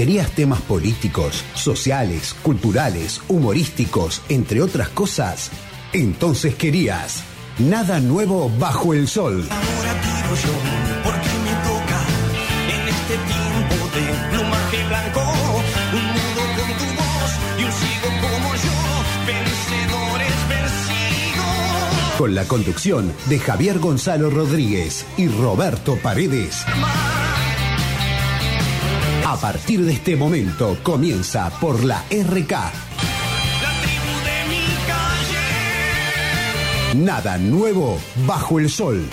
¿Querías temas políticos, sociales, culturales, humorísticos, entre otras cosas? Entonces querías Nada Nuevo Bajo el Sol. Ahora yo, porque me toca en este tiempo de plumaje blanco, un mundo con tu voz y un como yo, vencedores vencidos. Con la conducción de Javier Gonzalo Rodríguez y Roberto Paredes. A partir de este momento comienza por la RK. La tribu de mi calle. Nada nuevo bajo el sol.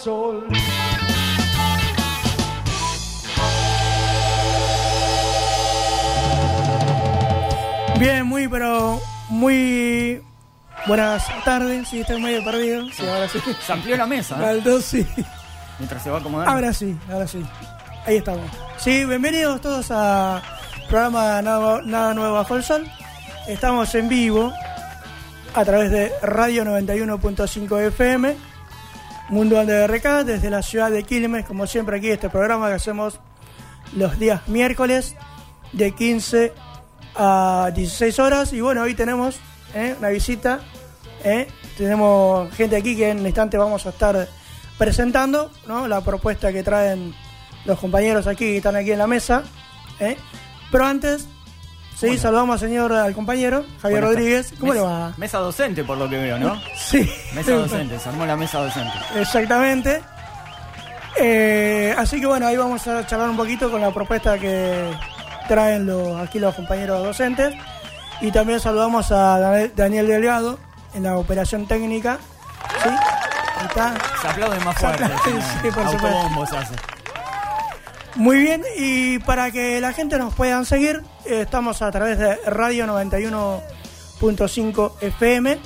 Sol. Bien, muy, pero muy buenas tardes. Sí, estoy medio perdido. Sí, ahora sí. Se amplió la mesa, ¿eh? Sí. mientras se va acomodando. Ahora sí, ahora sí. Ahí estamos. Sí, bienvenidos todos a programa Nada, Nada Nuevo Bajo el Sol. Estamos en vivo a través de Radio 91.5 FM, Mundo RK, desde la ciudad de Quilmes, como siempre aquí este programa que hacemos los días miércoles de 15 a 16 horas. Y bueno, hoy tenemos ¿eh? una visita. ¿eh? Tenemos gente aquí que en un instante vamos a estar presentando ¿no? la propuesta que traen los compañeros aquí que están aquí en la mesa. ¿eh? Pero antes, sí, Bueno. saludamos al señor, al compañero Javier Rodríguez. ¿Cómo le va? Mesa docente, por lo que veo, ¿no? Sí. Mesa docente, se armó la mesa docente. Exactamente. Eh, así que bueno, ahí vamos a charlar un poquito con la propuesta que traen los, aquí los compañeros docentes. Y también saludamos a Daniel- Delgado en la operación técnica. ¿Sí? Ahí está. Se aplaude más fuerte. aplaude, sí, por supuesto. Hace. Muy bien, y para que la gente nos puedan seguir, eh, estamos a través de Radio 91.5 FM.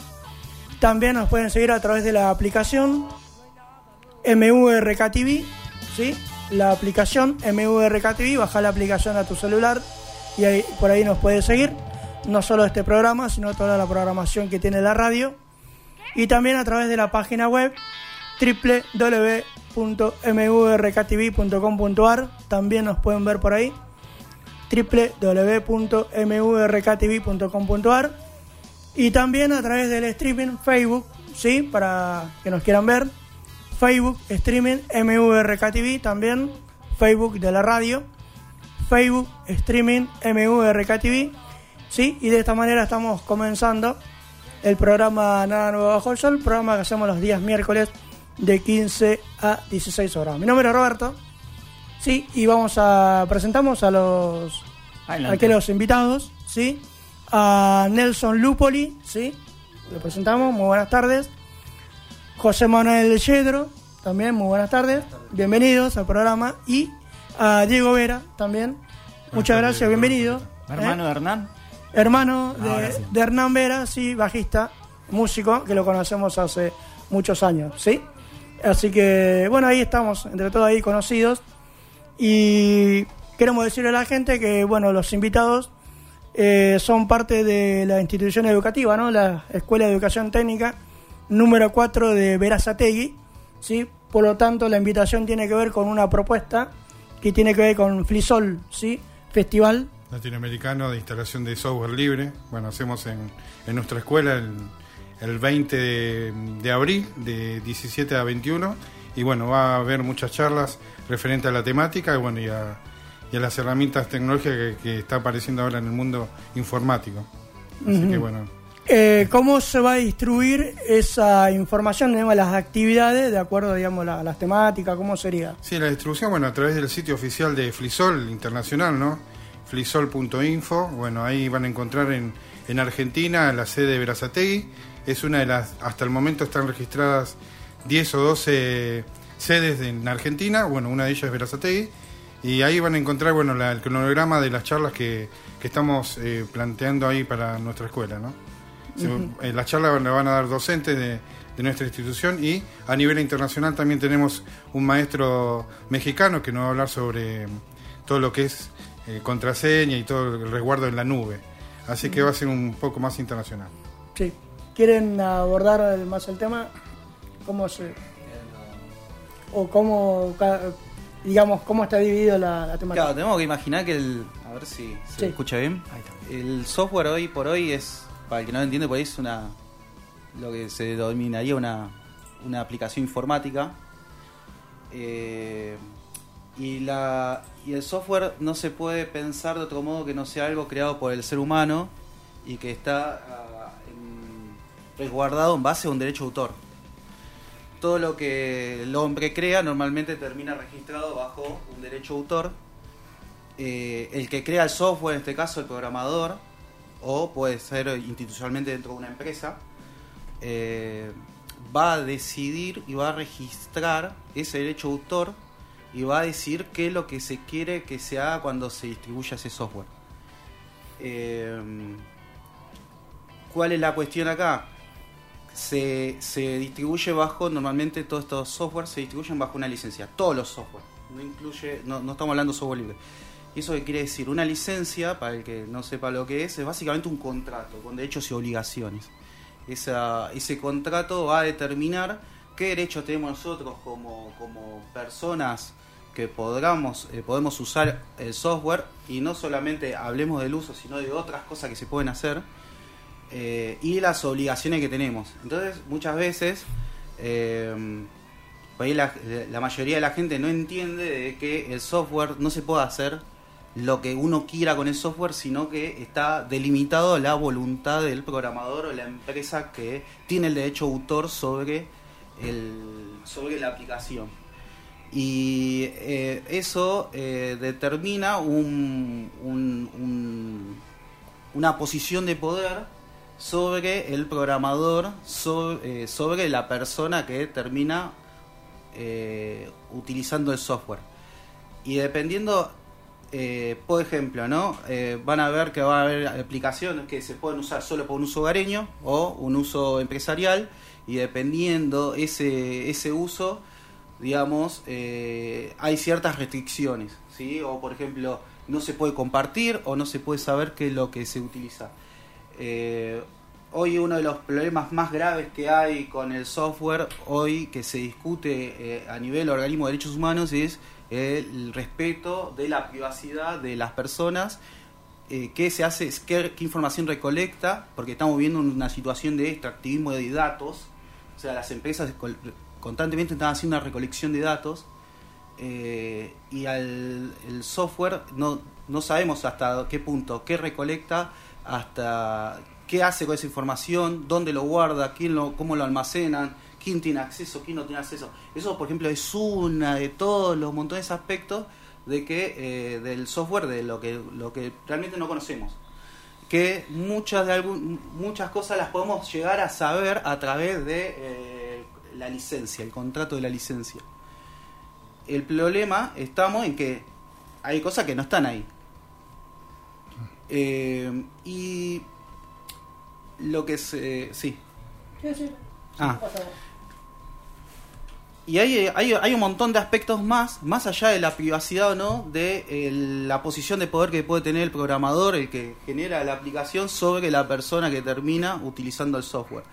También nos pueden seguir a través de la aplicación MURK TV, ¿sí? La aplicación MURK TV, baja la aplicación a tu celular y por ahí nos puedes seguir. No solo este programa, sino toda la programación que tiene la radio. Y también a través de la página web www.murktv.com.ar también nos pueden ver por ahí www.murktv.com.ar y también a través del streaming Facebook, sí, para que nos quieran ver. Facebook, streaming, MURKTV también, Facebook de la radio, Facebook, streaming, MURKTV, sí, y de esta manera estamos comenzando el programa Nada Nuevo Bajo el Sol, programa que hacemos los días miércoles de 15 a 16 horas. Mi nombre es Roberto, sí, y vamos a presentamos a los Adelante. aquí los invitados, sí, a Nelson Lupoli, sí, lo presentamos, muy buenas tardes. José Manuel Yedro, también muy buenas tardes, bienvenidos al programa y a Diego Vera también, muchas gracias, bienvenido. Hermano ¿eh? de Hernán. Hermano de, sí. de Hernán Vera, sí, bajista, músico, que lo conocemos hace muchos años, ¿sí? Así que, bueno, ahí estamos, entre todos ahí conocidos. Y queremos decirle a la gente que, bueno, los invitados eh, son parte de la institución educativa, ¿no? La Escuela de Educación Técnica número 4 de Verazategui, ¿sí? Por lo tanto, la invitación tiene que ver con una propuesta que tiene que ver con Flisol, ¿sí? Festival. latinoamericano de instalación de software libre. Bueno, hacemos en, en nuestra escuela el, el 20 de, de abril, de 17 a 21. Y bueno, va a haber muchas charlas referentes a la temática y, bueno, y, a, y a las herramientas tecnológicas que, que está apareciendo ahora en el mundo informático. Así que bueno, Eh, ¿Cómo se va a distribuir esa información, digamos, las actividades, de acuerdo, digamos, a las temáticas? ¿Cómo sería? Sí, la distribución, bueno, a través del sitio oficial de Flisol Internacional, ¿no? Flisol.info, bueno, ahí van a encontrar en, en Argentina la sede de Verazategui, es una de las, hasta el momento están registradas 10 o 12 sedes en Argentina, bueno, una de ellas es Verazategui, y ahí van a encontrar, bueno, la- el cronograma de las charlas que, que estamos eh, planteando ahí para nuestra escuela, ¿no? Eh, las charlas la van a dar docentes de, de nuestra institución y a nivel internacional también tenemos un maestro mexicano que nos va a hablar sobre todo lo que es eh, contraseña y todo el resguardo en la nube. Así que va a ser un poco más internacional. Sí. ¿Quieren abordar más el tema? ¿Cómo se...? O cómo, digamos, cómo está dividido la, la temática. Claro, tenemos que imaginar que el. A ver si se Sí. escucha bien. El software hoy por hoy es, para el que no lo entiende, por ahí es una. Lo que se denominaría una, una aplicación informática. Eh, y, la, y el software no se puede pensar de otro modo que no sea algo creado por el ser humano y que está ah, resguardado en base a un derecho de autor. Todo lo que el hombre crea normalmente termina registrado bajo un derecho de autor. Eh, el que crea el software, en este caso el programador, o puede ser institucionalmente dentro de una empresa, eh, va a decidir y va a registrar ese derecho de autor y va a decir qué es lo que se quiere que se haga cuando se distribuya ese software. Eh, ¿Cuál es la cuestión acá? Se, se distribuye bajo, normalmente todos estos software se distribuyen bajo una licencia, todos los software, no incluye, no, no estamos hablando de software libre. ¿Y eso qué quiere decir? Una licencia, para el que no sepa lo que es, es básicamente un contrato con derechos y obligaciones. Esa, ese contrato va a determinar qué derechos tenemos nosotros como, como personas que podamos, eh, podemos usar el software y no solamente hablemos del uso, sino de otras cosas que se pueden hacer eh, y las obligaciones que tenemos. Entonces, muchas veces, eh, la, mayoría de la gente no entiende de que el software no se puede hacer lo que uno quiera con el software, sino que está delimitado a la voluntad del programador o la empresa que tiene el derecho de autor sobre, el, sobre la aplicación. Y eh, eso determina un- una posición de poder sobre el programador, sobre, eh, sobre la persona que termina eh, utilizando el software. Y dependiendo, eh, por ejemplo, ¿no? Van a ver que va a haber aplicaciones que se pueden usar solo por un uso hogareño o un uso empresarial y dependiendo ese, ese uso, digamos, hay ciertas restricciones, ¿sí? O por ejemplo, no se puede compartir o no se puede saber qué es lo que se utiliza. Eh, hoy uno de los problemas más graves que hay con el software, hoy que se discute eh, a nivel organismo de derechos humanos, es el respeto de la privacidad de las personas, eh, qué se hace, qué, información recolecta, porque estamos viendo una situación de extractivismo de datos, o sea, las empresas constantemente están haciendo una recolección de datos, y al el software no, no sabemos hasta qué punto, qué recolecta, hasta qué hace con esa información, dónde lo guarda, quién lo, cómo lo almacenan, quién tiene acceso, quién no tiene acceso. Eso, por ejemplo, es una de todos los montones de aspectos de que eh, del software de lo que lo que realmente no conocemos que muchas de algún, muchas cosas las podemos llegar a saber a través de eh, la licencia, el contrato de la licencia. El problema estamos en que hay cosas que no están ahí. Eh, y lo que se... Sí. Sí, sí. Ah. Y hay, hay, hay un montón de aspectos más, más allá de la privacidad o no, de eh, la posición de poder que puede tener el programador, el que genera la aplicación, sobre la persona que termina utilizando el software.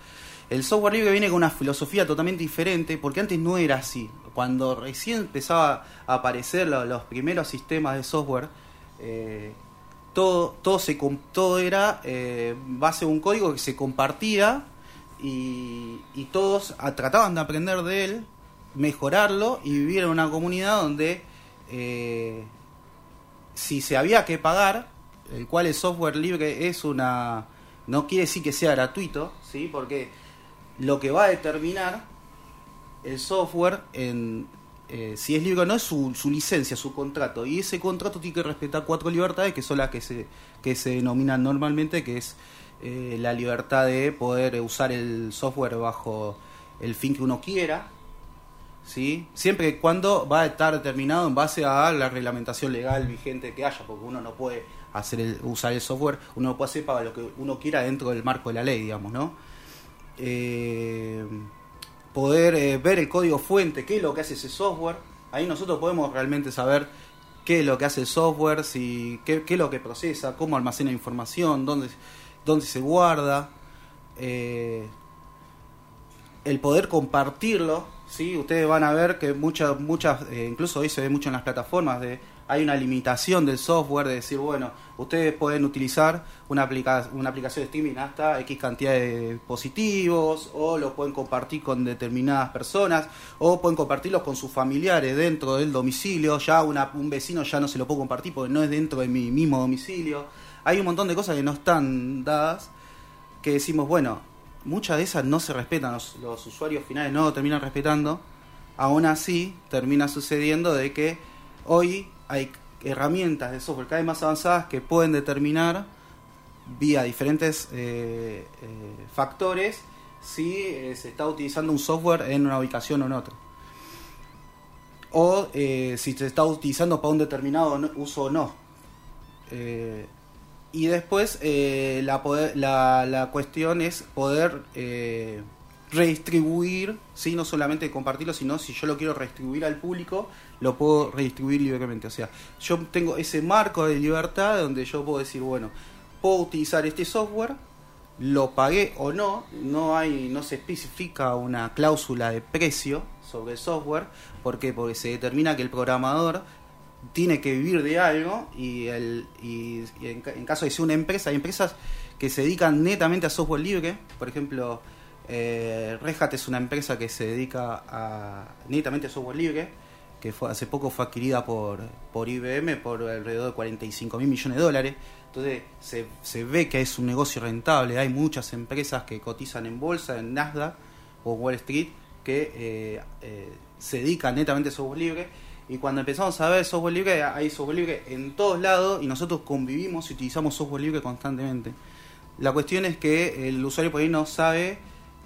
El software libre viene con una filosofía totalmente diferente, porque antes no era así. Cuando recién empezaba a aparecer lo- los primeros sistemas de software, eh, todo, todo, se, todo era eh, base de un código que se compartía y, y todos trataban de aprender de él, mejorarlo y vivir en una comunidad donde eh, si se había que pagar, el cual el software libre es una... no quiere decir que sea gratuito, ¿sí? porque lo que va a determinar el software en eh, si es libre o no es su, su licencia, su contrato. Y ese contrato tiene que respetar cuatro libertades que son las que se, que se denominan normalmente, que es eh, la libertad de poder usar el software bajo el fin que uno quiera, ¿sí? siempre y cuando va a estar determinado en base a la reglamentación legal vigente que haya, porque uno no puede hacer el, usar el software, uno puede hacer para lo que uno quiera dentro del marco de la ley, digamos, ¿no? Eh, poder eh, ver el código fuente, qué es lo que hace ese software. Ahí nosotros podemos realmente saber qué es lo que hace el software, si, qué, qué es lo que procesa, cómo almacena información, dónde, dónde se guarda. Eh, el poder compartirlo, ¿sí? ustedes van a ver que muchas, muchas eh, incluso hoy se ve mucho en las plataformas, de hay una limitación del software de decir, bueno, ustedes pueden utilizar una, aplica una aplicación de streaming hasta X cantidad de dispositivos, o lo pueden compartir con determinadas personas, o pueden compartirlos con sus familiares dentro del domicilio, ya una, un vecino ya no se lo puedo compartir porque no es dentro de mi mismo domicilio. Hay un montón de cosas que no están dadas, que decimos, bueno, muchas de esas no se respetan, los, los usuarios finales no lo terminan respetando, aún así termina sucediendo de que hoy hay herramientas de software cada vez más avanzadas que pueden determinar vía diferentes eh, eh, factores si eh, se está utilizando un software en una ubicación o en otra. O si se está utilizando para un determinado uso o no. Y después la, poder- la, la cuestión es poder redistribuir, ¿sí? no solamente compartirlo, sino si yo lo quiero redistribuir al público, lo puedo redistribuir libremente. O sea, yo tengo ese marco de libertad donde yo puedo decir, bueno, puedo utilizar este software, lo pagué o no, no hay, no se especifica una cláusula de precio sobre software, ¿por qué? Porque se determina que el programador tiene que vivir de algo y, el, y, en caso de ser una empresa, hay empresas que se dedican netamente a software libre, por ejemplo, eh, es una empresa que se dedica netamente a software libre, que hace poco fue adquirida por, por IBM por alrededor de 45 mil millones de dólares. Entonces se, se ve que es un negocio rentable. Hay muchas empresas que cotizan en bolsa, en Nasdaq o Wall Street, que eh, eh, se dedican netamente a software libre. Y cuando empezamos a ver software libre, hay software libre en todos lados y nosotros convivimos y utilizamos software libre constantemente. La cuestión es que el usuario por ahí no sabe,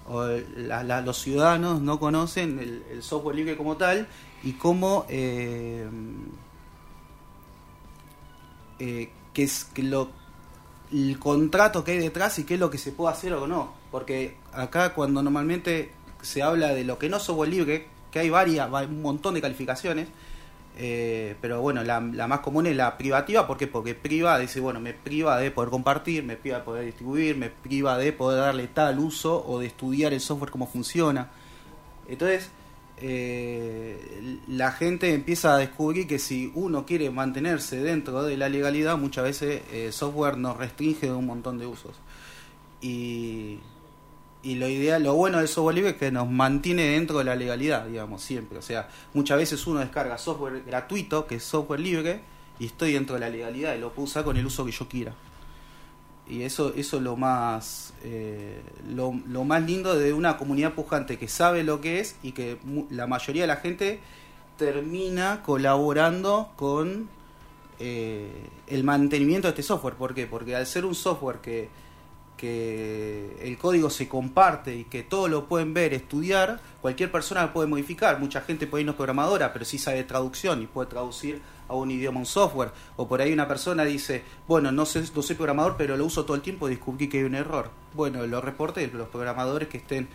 o la- los ciudadanos no conocen el, el software libre como tal y cómo eh, eh, qué es que lo el contrato que hay detrás y qué es lo que se puede hacer o no. Porque acá cuando normalmente se habla de lo que no es software libre, que hay varias, va- un montón de calificaciones, eh, pero bueno, la, la más común es la privativa, ¿por qué? Porque priva, dice, bueno, me priva de poder compartir, me priva de poder distribuir, me priva de poder darle tal uso o de estudiar el software cómo funciona. Entonces, eh, la gente empieza a descubrir que si uno quiere mantenerse dentro de la legalidad, muchas veces eh, el software nos restringe de un montón de usos. Y, y lo ideal, lo bueno del software libre es que nos mantiene dentro de la legalidad, digamos, siempre. O sea, muchas veces uno descarga software gratuito, que es software libre, y estoy dentro de la legalidad y lo puedo usar con el uso que yo quiera. Y eso, eso es lo más, eh, lo, lo más lindo de una comunidad pujante que sabe lo que es y que la mayoría de la gente termina colaborando con eh, el mantenimiento de este software. ¿Por qué? Porque al ser un software que, que el código se comparte y que todos lo pueden ver, estudiar, cualquier persona lo puede modificar. Mucha gente puede ir no es programadora, pero sí sabe traducción y puede traducir a un idioma un software. O por ahí una persona dice, bueno, no, sé, no soy programador, pero lo uso todo el tiempo y descubrí que hay un error. Bueno, lo reporte los programadores que estén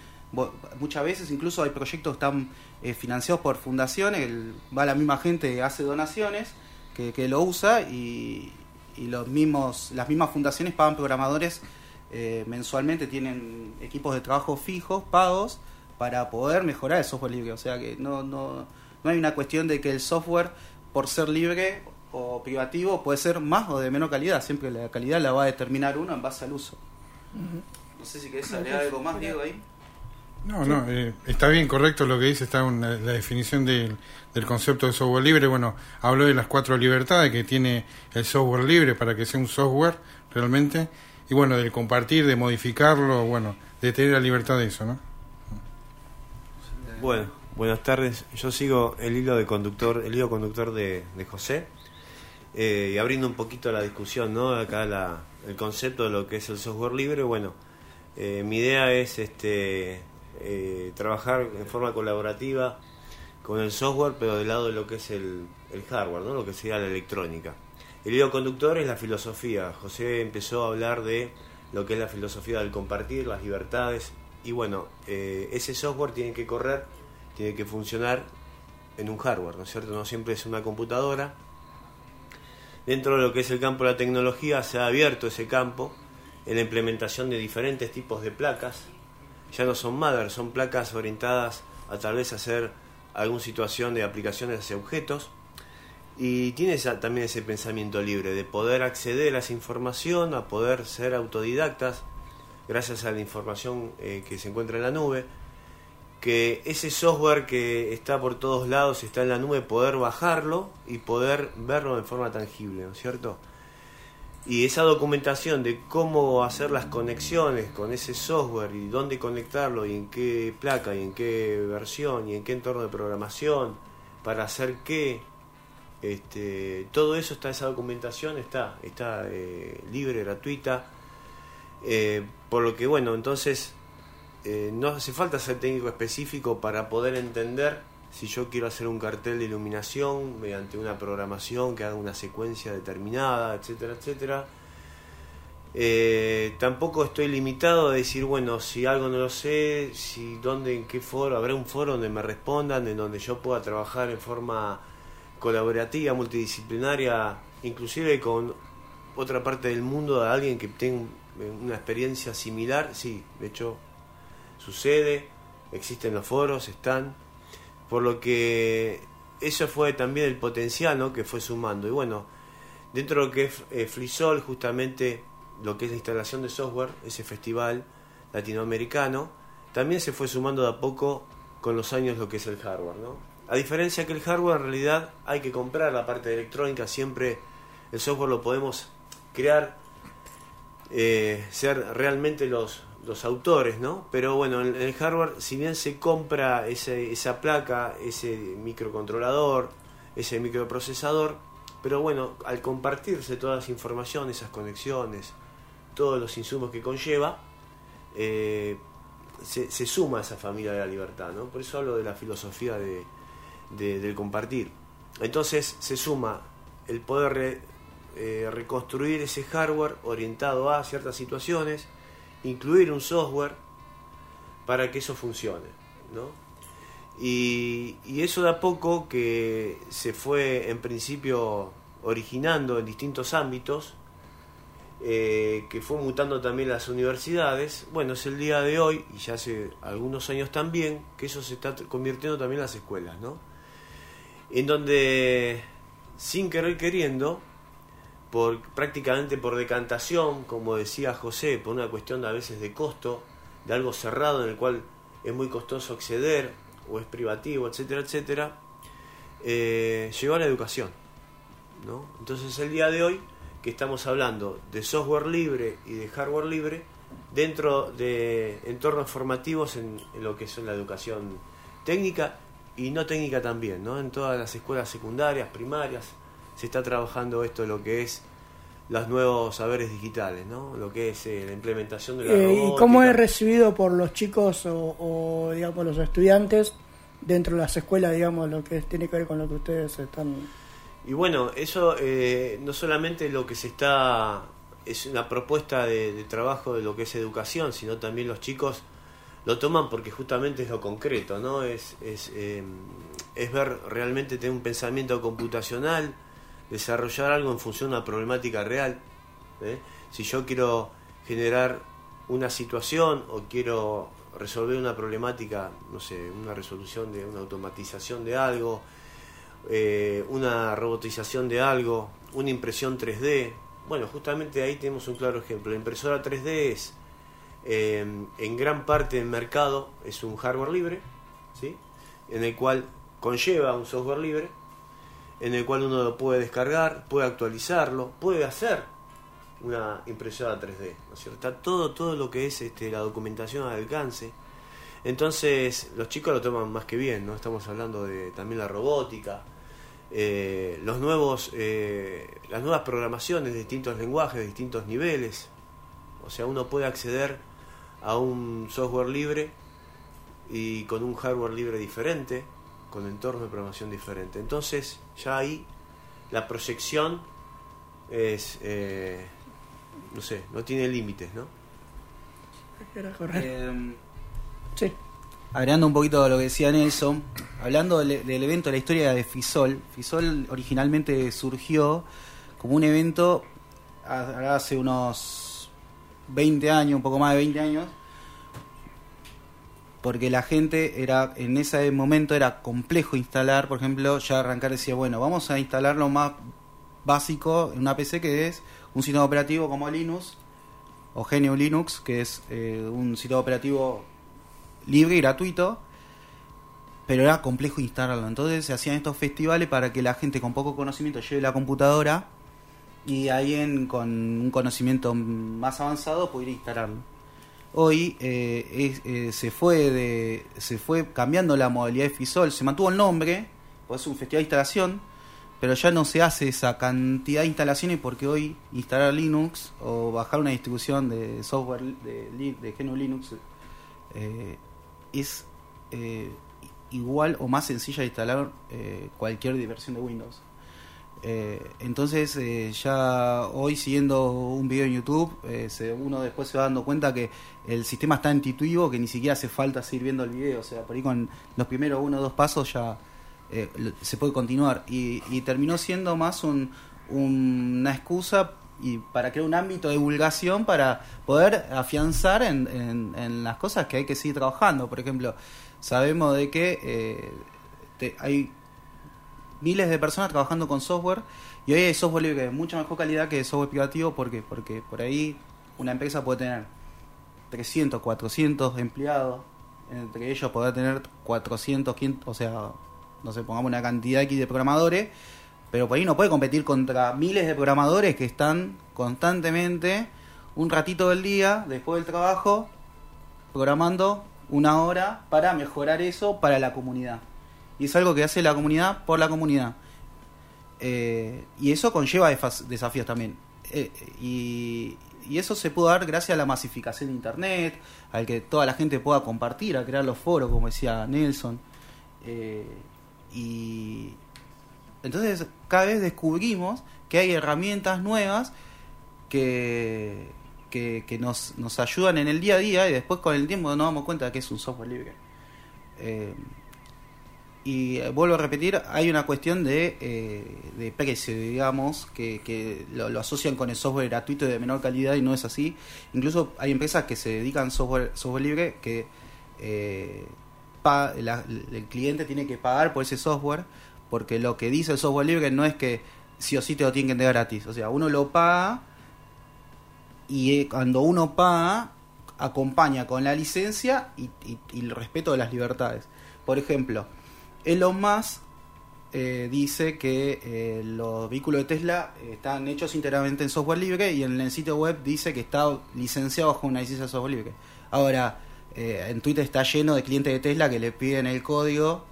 Muchas veces incluso hay proyectos están eh, financiados por fundaciones, el- va la misma gente, hace donaciones, que, que lo usa y, y los mismos, las mismas fundaciones pagan programadores eh, mensualmente, tienen equipos de trabajo fijos, pagos, para poder mejorar el software libre. O sea que no, no, no hay una cuestión de que el software, por ser libre o privativo, puede ser más o de menor calidad. Siempre la calidad la va a determinar uno en base al uso. No sé si querés agregar algo más, Diego, ahí. No, no, eh, está bien, correcto lo que dice, está en la, la definición del, del concepto de software libre. Bueno, habló de las cuatro libertades que tiene el software libre para que sea un software realmente. Y bueno, del compartir, de modificarlo, bueno, de tener la libertad de eso, ¿no? Bueno, buenas tardes. Yo sigo el hilo de conductor, el hilo conductor de, José eh, y abriendo un poquito la discusión, ¿no? Acá la, el concepto de lo que es el software libre. Bueno, eh, mi idea es este eh, trabajar en forma colaborativa con el software, pero del lado de lo que es el, el hardware, ¿no? Lo que sería la electrónica. El hilo conductor es la filosofía. José empezó a hablar de lo que es la filosofía del compartir, las libertades. Y bueno, eh, ese software tiene que correr, tiene que funcionar en un hardware, ¿no es cierto? No siempre es una computadora. Dentro de lo que es el campo de la tecnología se ha abierto ese campo en la implementación de diferentes tipos de placas. Ya no son mother, son placas orientadas a tal vez hacer alguna situación de aplicaciones hacia objetos. Y tiene también ese pensamiento libre de poder acceder a esa información, a poder ser autodidactas gracias a la información eh, que se encuentra en la nube, que ese software que está por todos lados, está en la nube, poder bajarlo y poder verlo en forma tangible, ¿no es cierto? Y esa documentación de cómo hacer las conexiones con ese software y dónde conectarlo y en qué placa y en qué versión y en qué entorno de programación, para hacer qué, este, todo eso está, esa documentación está, está eh, libre, gratuita. Eh, por lo que, bueno, entonces eh, no hace falta ser técnico específico para poder entender si yo quiero hacer un cartel de iluminación mediante una programación que haga una secuencia determinada, etcétera, etcétera. Tampoco estoy limitado a decir, bueno, si algo no lo sé, si dónde, en qué foro, habrá un foro donde me respondan, en donde yo pueda trabajar en forma colaborativa, multidisciplinaria, inclusive con otra parte del mundo, a alguien que tenga una experiencia similar, sí, de hecho sucede, existen los foros, están, por lo que eso fue también el potencial ¿no? que fue sumando. Y bueno, dentro de lo que es eh, Flisol, justamente lo que es la instalación de software, ese festival latinoamericano, también se fue sumando de a poco con los años lo que es el hardware. ¿no? A diferencia que el hardware en realidad hay que comprar la parte electrónica, siempre el software lo podemos crear, eh, ser realmente los, los autores, ¿no? Pero bueno, en el hardware, si bien se compra esa placa, ese microcontrolador, ese microprocesador, pero bueno, al compartirse toda esa información, esas conexiones, todos los insumos que conlleva, eh, se, se suma a esa familia de la libertad, ¿no? Por eso hablo de la filosofía de, de- del compartir. Entonces se suma el poder eh, reconstruir ese hardware orientado a ciertas situaciones, incluir un software para que eso funcione, ¿no? Y, y eso de a poco que se fue en principio originando en distintos ámbitos, eh, que fue mutando también las universidades, bueno, es el día de hoy, y ya hace algunos años también, que eso se está convirtiendo también en las escuelas, ¿no? En donde, sin querer queriendo, por prácticamente por decantación, como decía José, por una cuestión a veces de costo, de algo cerrado en el cual es muy costoso acceder, o es privativo, etcétera, etcétera, eh, llegó a la educación. ¿no? Entonces el día de hoy que estamos hablando de software libre y de hardware libre dentro de entornos formativos en, en lo que es la educación técnica y no técnica también, ¿no? En todas las escuelas secundarias, primarias, se está trabajando esto lo que es los nuevos saberes digitales, ¿no? Lo que es eh, la implementación de la Eh, ¿Y cómo es recibido por los chicos o, o, digamos, los estudiantes dentro de las escuelas, digamos, lo que tiene que ver con lo que ustedes están... Y bueno, eso eh, no solamente lo que se está, es una propuesta de, de trabajo de lo que es educación, sino también los chicos lo toman porque justamente es lo concreto, ¿no? Es, es, eh, es ver realmente tener un pensamiento computacional, desarrollar algo en función de una problemática real. ¿eh? Si yo quiero generar una situación o quiero resolver una problemática, no sé, una resolución de una automatización de algo, eh, una robotización de algo, una impresión 3D. Bueno, justamente ahí tenemos un claro ejemplo. La impresora 3D es, eh, en gran parte del mercado, es un hardware libre, ¿sí? en el cual conlleva un software libre, en el cual uno lo puede descargar, puede actualizarlo, puede hacer una impresora 3D, ¿no es cierto? Está todo, todo lo que es este, la documentación al alcance. Entonces, los chicos lo toman más que bien, ¿no? Estamos hablando de también la robótica, eh, los nuevos, eh, las nuevas programaciones de distintos lenguajes, de distintos niveles. O sea, uno puede acceder a un software libre y con un hardware libre diferente, con entorno de programación diferente. Entonces, ya ahí la proyección es, eh, no sé, no tiene límites, ¿no? Eh, Sí. agregando un poquito a lo que decía Nelson, hablando del, del evento de la historia de Fisol, Fisol originalmente surgió como un evento ha- hace unos 20 años, un poco más de 20 años, porque la gente era en ese momento era complejo instalar, por ejemplo, ya arrancar decía, bueno, vamos a instalar lo más básico en una PC que es un sistema operativo como Linux o GNU Linux, que es eh, un sistema operativo libre y gratuito, pero era complejo instalarlo. Entonces se hacían estos festivales para que la gente con poco conocimiento lleve la computadora y alguien con un conocimiento más avanzado pudiera instalarlo. Hoy eh, eh, se fue de se fue cambiando la modalidad de FISOL, se mantuvo el nombre, pues es un festival de instalación, pero ya no se hace esa cantidad de instalaciones porque hoy instalar Linux o bajar una distribución de software de, de GNU Linux eh, es eh, igual o más sencilla de instalar cualquier versión de Windows. Eh, entonces eh, ya hoy siguiendo un video en YouTube, eh, se- uno después se va dando cuenta que el sistema es tan intuitivo que ni siquiera hace falta seguir viendo el video. O sea, por ahí con los primeros uno o dos pasos ya eh, se puede continuar. Y, y terminó siendo más un- un- una excusa y para crear un ámbito de divulgación para poder afianzar en, en- en las cosas que hay que seguir trabajando. Por ejemplo, sabemos de que te- hay miles de personas trabajando con software y hoy hay software libre de mucha mejor calidad que software privativo porque porque por ahí una empresa puede tener 300, 400 empleados, entre ellos podrá tener 400, 500, o sea, no sé, pongamos una cantidad X de programadores, pero por ahí no puede competir contra miles de programadores que están constantemente un ratito del día después del trabajo programando una hora para mejorar eso para la comunidad. Y es algo que hace la comunidad por la comunidad. Eh, y eso conlleva desafíos también. Eh, y, eso se puede dar gracias a la masificación de Internet, al que toda la gente pueda compartir, a crear los foros, como decía Nelson. Eh, y entonces cada vez descubrimos que hay herramientas nuevas que, que, que nos, nos ayudan en el día a día y después con el tiempo nos damos cuenta de que es un software libre. Y eh, vuelvo a repetir, hay una cuestión de, eh, de precio, digamos, que, que lo, asocian con el software gratuito y de menor calidad y no es así. Incluso hay empresas que se dedican software, software libre que eh, el cliente tiene que pagar por ese software porque lo que dice el software libre no es que sí o sí te lo tienen que entregar gratis. O sea, uno lo paga y cuando uno paga acompaña con la licencia y- y el respeto de las libertades. Por ejemplo, Elon Musk eh, dice que eh, los vehículos de Tesla eh, están hechos íntegramente en software libre y en el sitio web dice que está licenciado bajo una licencia de software libre. Ahora, eh, en Twitter está lleno de clientes de Tesla que le piden el código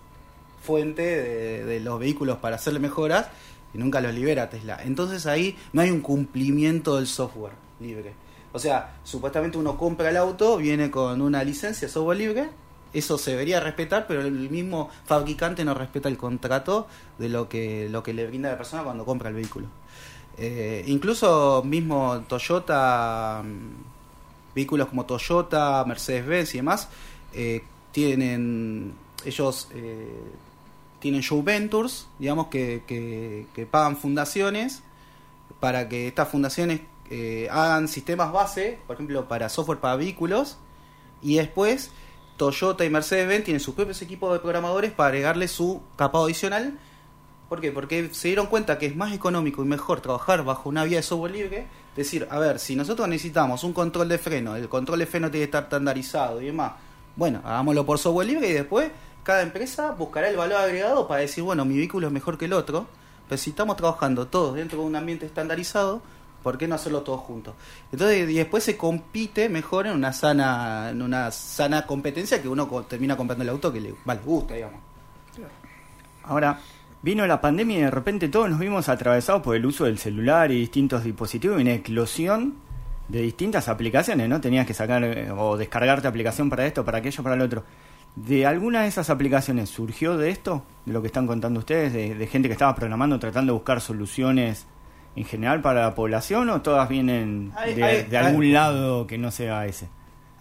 fuente de, de los vehículos para hacerle mejoras y nunca los libera Tesla. Entonces ahí no hay un cumplimiento del software libre. O sea, supuestamente uno compra el auto, viene con una licencia software libre, eso se debería respetar, pero el mismo fabricante no respeta el contrato de lo que, lo que le brinda a la persona cuando compra el vehículo. Eh, incluso mismo Toyota, mm, vehículos como Toyota, Mercedes-Benz y demás, eh, tienen ellos eh, tienen show ventures, digamos que, que, que pagan fundaciones para que estas fundaciones hagan sistemas base, por ejemplo, para software para vehículos, y después Toyota y Mercedes-Benz tienen sus propios equipos de programadores para agregarle su capado adicional. ¿Por qué? Porque se dieron cuenta que es más económico y mejor trabajar bajo una vía de software libre. Decir, a ver, si nosotros necesitamos un control de freno, el control de freno tiene que estar estandarizado y demás, bueno, hagámoslo por software libre y después cada empresa buscará el valor agregado para decir, bueno, mi vehículo es mejor que el otro, pero si estamos trabajando todos dentro de un ambiente estandarizado, ¿por qué no hacerlo todos juntos? Entonces, y después se compite mejor en una sana en una sana competencia que uno termina comprando el auto que le, más le gusta, digamos. Ahora, vino la pandemia y de repente todos nos vimos atravesados por el uso del celular y distintos dispositivos y una eclosión de distintas aplicaciones, ¿no? Tenías que sacar eh, o descargarte aplicación para esto, para aquello, para lo otro. ¿De alguna de esas aplicaciones surgió de esto? De lo que están contando ustedes, de, de gente que estaba programando, tratando de buscar soluciones en general para la población o todas vienen Hay- de, hay- de hay- algún lado que no sea ese?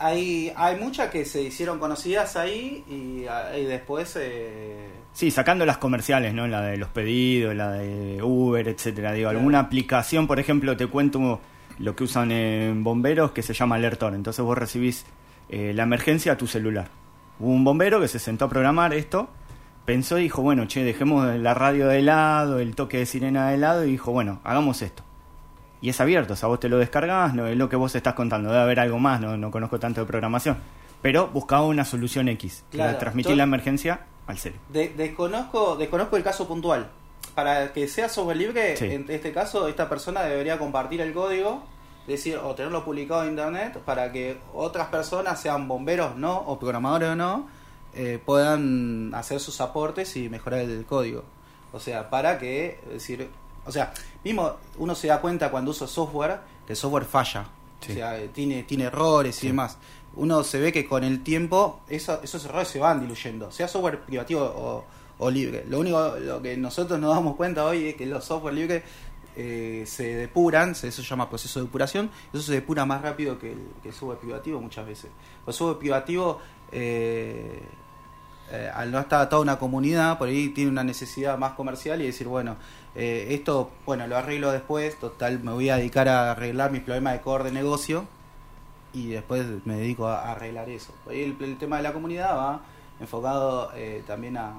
Hay, hay muchas que se hicieron conocidas ahí y, ah, y después... eh, Sí, sacando las comerciales, ¿no? La de los pedidos, la de Uber, etcétera. Digo, Claro. alguna aplicación, por ejemplo, te cuento lo que usan en bomberos que se llama Alertor. Entonces vos recibís eh, la emergencia a tu celular. Hubo un bombero que se sentó a programar esto, pensó y dijo, bueno, che, dejemos la radio de lado, el toque de sirena de lado y dijo, bueno, hagamos esto. Y es abierto, o sea, vos te lo descargás, no es lo que vos estás contando, debe haber algo más, no, no conozco tanto de programación. Pero buscaba una solución X, Claro, transmitir la emergencia al celu. de- desconozco, desconozco el caso puntual. Para que sea software libre, Sí. en este caso, esta persona debería compartir el código, decir, o tenerlo publicado en internet, para que otras personas, sean bomberos no, o programadores o no, eh, puedan hacer sus aportes y mejorar el código. O sea, para que, es decir, o sea, mismo uno se da cuenta cuando usa software, que el software falla. Sí. O sea, tiene, tiene errores y demás. Uno se ve que con el tiempo eso- esos errores se van diluyendo, sea software privativo o, o libre. Lo único lo que nosotros nos damos cuenta hoy es que los software libres eh, se depuran, eso se llama proceso de depuración, eso se depura más rápido que el, que el software privativo muchas veces. El software privativo, eh, eh, al no estar atado a una comunidad, por ahí tiene una necesidad más comercial y decir, bueno, eh, esto, bueno, lo arreglo después, total, me voy a dedicar a arreglar mis problemas de core de negocio y después me dedico a, arreglar eso. Por ahí el, tema de la comunidad va enfocado eh, también a,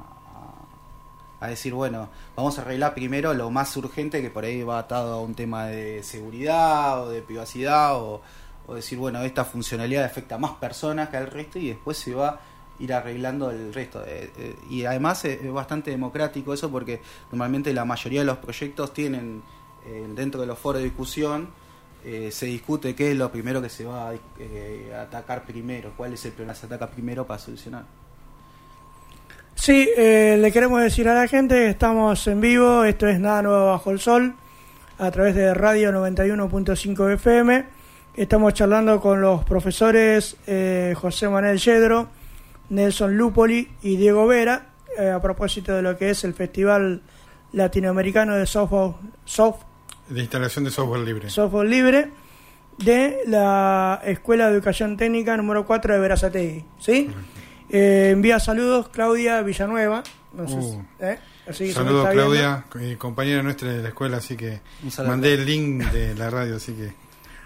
a, decir, bueno, vamos a arreglar primero lo más urgente que por ahí va atado a un tema de seguridad o de privacidad o, o decir, bueno, esta funcionalidad afecta a más personas que al resto y después se va ir arreglando el resto. Eh, eh, y además es, bastante democrático eso porque normalmente la mayoría de los proyectos tienen eh, dentro de los foros de discusión se discute qué es lo primero que se va a atacar primero, cuál es el problema que se ataca primero para solucionar. Sí, le queremos decir a la gente que estamos en vivo, esto es Nada Nuevo Bajo el Sol, a través de Radio 91.5 FM. Estamos charlando con los profesores José Manuel Yedro, Nelson Lupoli y Diego Vera, eh, a propósito de lo que es el Festival Latinoamericano de Software, Soft- De instalación de software libre. Software Libre de la Escuela de Educación Técnica número 4 de Verazategui. ¿sí? Eh, envía saludos Claudia Villanueva. No sé si- Uh. ¿eh? Así Saludos. Claudia, eh, compañera nuestra de la escuela, así que mandé el link de la radio, así que